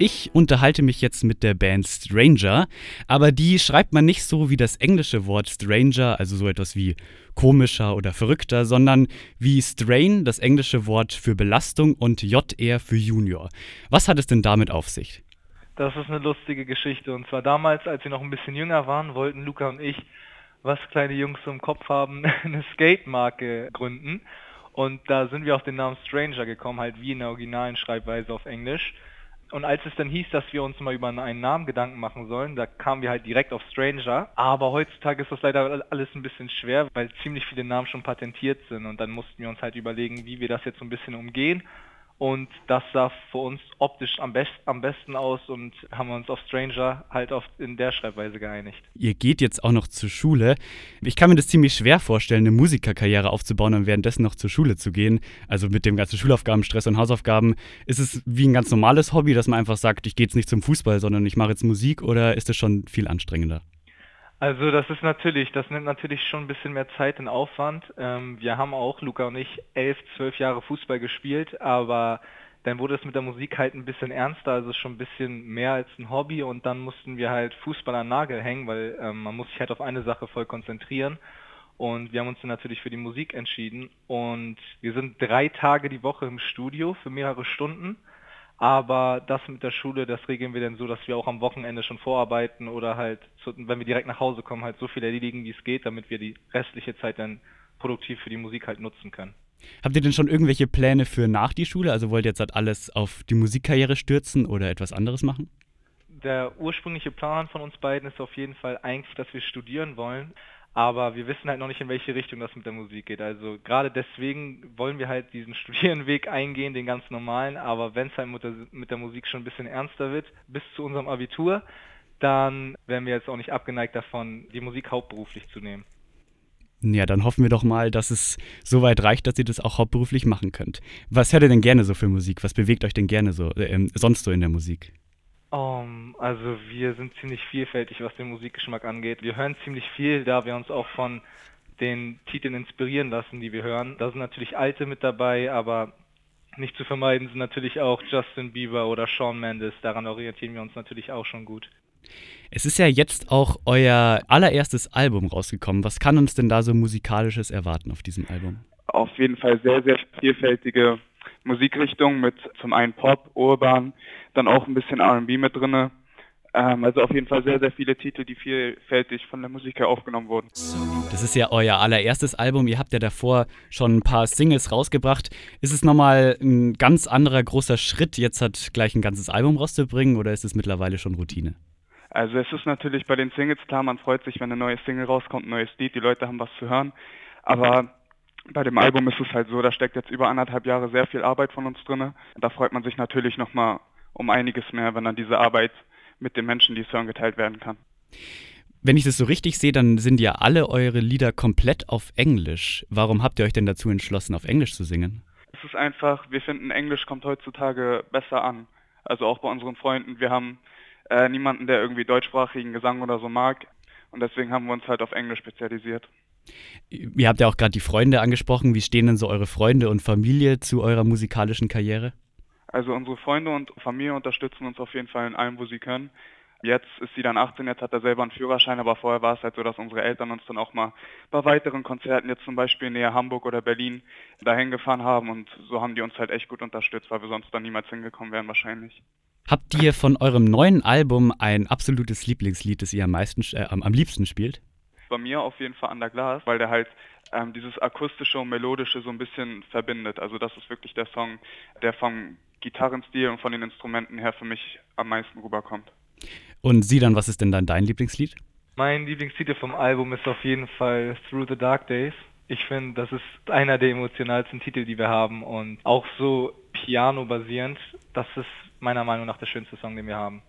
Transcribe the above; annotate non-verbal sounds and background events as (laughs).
Ich unterhalte mich jetzt mit der Band Stranger, aber die schreibt man nicht so wie das englische Wort Stranger, also so etwas wie komischer oder verrückter, sondern wie Strain, das englische Wort für Belastung und JR für Junior. Was hat es denn damit auf sich? Das ist eine lustige Geschichte. Und zwar damals, als wir noch ein bisschen jünger waren, wollten Luca und ich, was kleine Jungs so im Kopf haben, (laughs) eine Skate-Marke gründen. Und da sind wir auf den Namen Stranger gekommen, halt wie in der originalen Schreibweise auf Englisch. Und als es dann hieß, dass wir uns mal über einen Namen Gedanken machen sollen, da kamen wir halt direkt auf Stranger. Aber heutzutage ist das leider alles ein bisschen schwer, weil ziemlich viele Namen schon patentiert sind. Und dann mussten wir uns halt überlegen, wie wir das jetzt so ein bisschen umgehen. Und das sah für uns optisch am, best, am besten aus und haben uns auf Stranger halt oft in der Schreibweise geeinigt. Ihr geht jetzt auch noch zur Schule. Ich kann mir das ziemlich schwer vorstellen, eine Musikerkarriere aufzubauen und währenddessen noch zur Schule zu gehen. Also mit dem ganzen Schulaufgaben, Stress und Hausaufgaben. Ist es wie ein ganz normales Hobby, dass man einfach sagt, ich gehe jetzt nicht zum Fußball, sondern ich mache jetzt Musik oder ist es schon viel anstrengender? Also das ist natürlich, das nimmt natürlich schon ein bisschen mehr Zeit und Aufwand. Ähm, wir haben auch, Luca und ich, elf, zwölf Jahre Fußball gespielt, aber dann wurde es mit der Musik halt ein bisschen ernster, also schon ein bisschen mehr als ein Hobby und dann mussten wir halt Fußball an Nagel hängen, weil ähm, man muss sich halt auf eine Sache voll konzentrieren. Und wir haben uns dann natürlich für die Musik entschieden und wir sind drei Tage die Woche im Studio für mehrere Stunden aber das mit der Schule, das regeln wir dann so, dass wir auch am Wochenende schon vorarbeiten oder halt, wenn wir direkt nach Hause kommen, halt so viel erledigen, wie es geht, damit wir die restliche Zeit dann produktiv für die Musik halt nutzen können. Habt ihr denn schon irgendwelche Pläne für nach die Schule? Also wollt ihr jetzt halt alles auf die Musikkarriere stürzen oder etwas anderes machen? Der ursprüngliche Plan von uns beiden ist auf jeden Fall eigentlich, dass wir studieren wollen aber wir wissen halt noch nicht, in welche Richtung das mit der Musik geht. Also gerade deswegen wollen wir halt diesen (laughs) Studierenweg eingehen, den ganz normalen, aber wenn es halt mit der, mit der Musik schon ein bisschen ernster wird, bis zu unserem Abitur, dann wären wir jetzt auch nicht abgeneigt davon, die Musik hauptberuflich zu nehmen. Ja, dann hoffen wir doch mal, dass es so weit reicht, dass ihr das auch hauptberuflich machen könnt. Was hört ihr denn gerne so für Musik? Was bewegt euch denn gerne so äh, sonst so in der Musik? Um, also wir sind ziemlich vielfältig, was den Musikgeschmack angeht. Wir hören ziemlich viel, da wir uns auch von den Titeln inspirieren lassen, die wir hören. Da sind natürlich alte mit dabei, aber nicht zu vermeiden sind natürlich auch Justin Bieber oder Shawn Mendes. Daran orientieren wir uns natürlich auch schon gut. Es ist ja jetzt auch euer allererstes Album rausgekommen. Was kann uns denn da so musikalisches erwarten auf diesem Album? Auf jeden Fall sehr, sehr vielfältige Musikrichtung mit zum einen Pop, Urban, dann auch ein bisschen R&B mit drinne. Ähm, also auf jeden Fall sehr, sehr viele Titel, die vielfältig von der Musik her aufgenommen wurden. Das ist ja euer allererstes Album. Ihr habt ja davor schon ein paar Singles rausgebracht. Ist es nochmal ein ganz anderer großer Schritt, jetzt hat gleich ein ganzes Album rauszubringen oder ist es mittlerweile schon Routine? Also es ist natürlich bei den Singles klar, man freut sich, wenn eine neue Single rauskommt, ein neues Lied, die Leute haben was zu hören. Aber bei dem Album ist es halt so, da steckt jetzt über anderthalb Jahre sehr viel Arbeit von uns drin. Da freut man sich natürlich nochmal um einiges mehr, wenn dann diese Arbeit mit den Menschen, die es hören, geteilt werden kann. Wenn ich das so richtig sehe, dann sind ja alle eure Lieder komplett auf Englisch. Warum habt ihr euch denn dazu entschlossen, auf Englisch zu singen? Es ist einfach, wir finden, Englisch kommt heutzutage besser an. Also auch bei unseren Freunden. Wir haben äh, niemanden, der irgendwie deutschsprachigen Gesang oder so mag. Und deswegen haben wir uns halt auf Englisch spezialisiert. Ihr habt ja auch gerade die Freunde angesprochen. Wie stehen denn so eure Freunde und Familie zu eurer musikalischen Karriere? Also unsere Freunde und Familie unterstützen uns auf jeden Fall in allem, wo sie können. Jetzt ist sie dann 18, jetzt hat er selber einen Führerschein, aber vorher war es halt so, dass unsere Eltern uns dann auch mal bei weiteren Konzerten, jetzt zum Beispiel näher Hamburg oder Berlin, dahin gefahren haben und so haben die uns halt echt gut unterstützt, weil wir sonst dann niemals hingekommen wären wahrscheinlich. Habt ihr von eurem neuen Album ein absolutes Lieblingslied, das ihr am meisten, äh, am, am liebsten spielt? Bei mir auf jeden Fall Under Glass, weil der halt ähm, dieses akustische und melodische so ein bisschen verbindet. Also das ist wirklich der Song, der vom Gitarrenstil und von den Instrumenten her für mich am meisten rüberkommt. Und Sie dann, was ist denn dann dein Lieblingslied? Mein Lieblingstitel vom Album ist auf jeden Fall Through the Dark Days. Ich finde, das ist einer der emotionalsten Titel, die wir haben und auch so piano-basierend. Das ist meiner Meinung nach der schönste Song, den wir haben.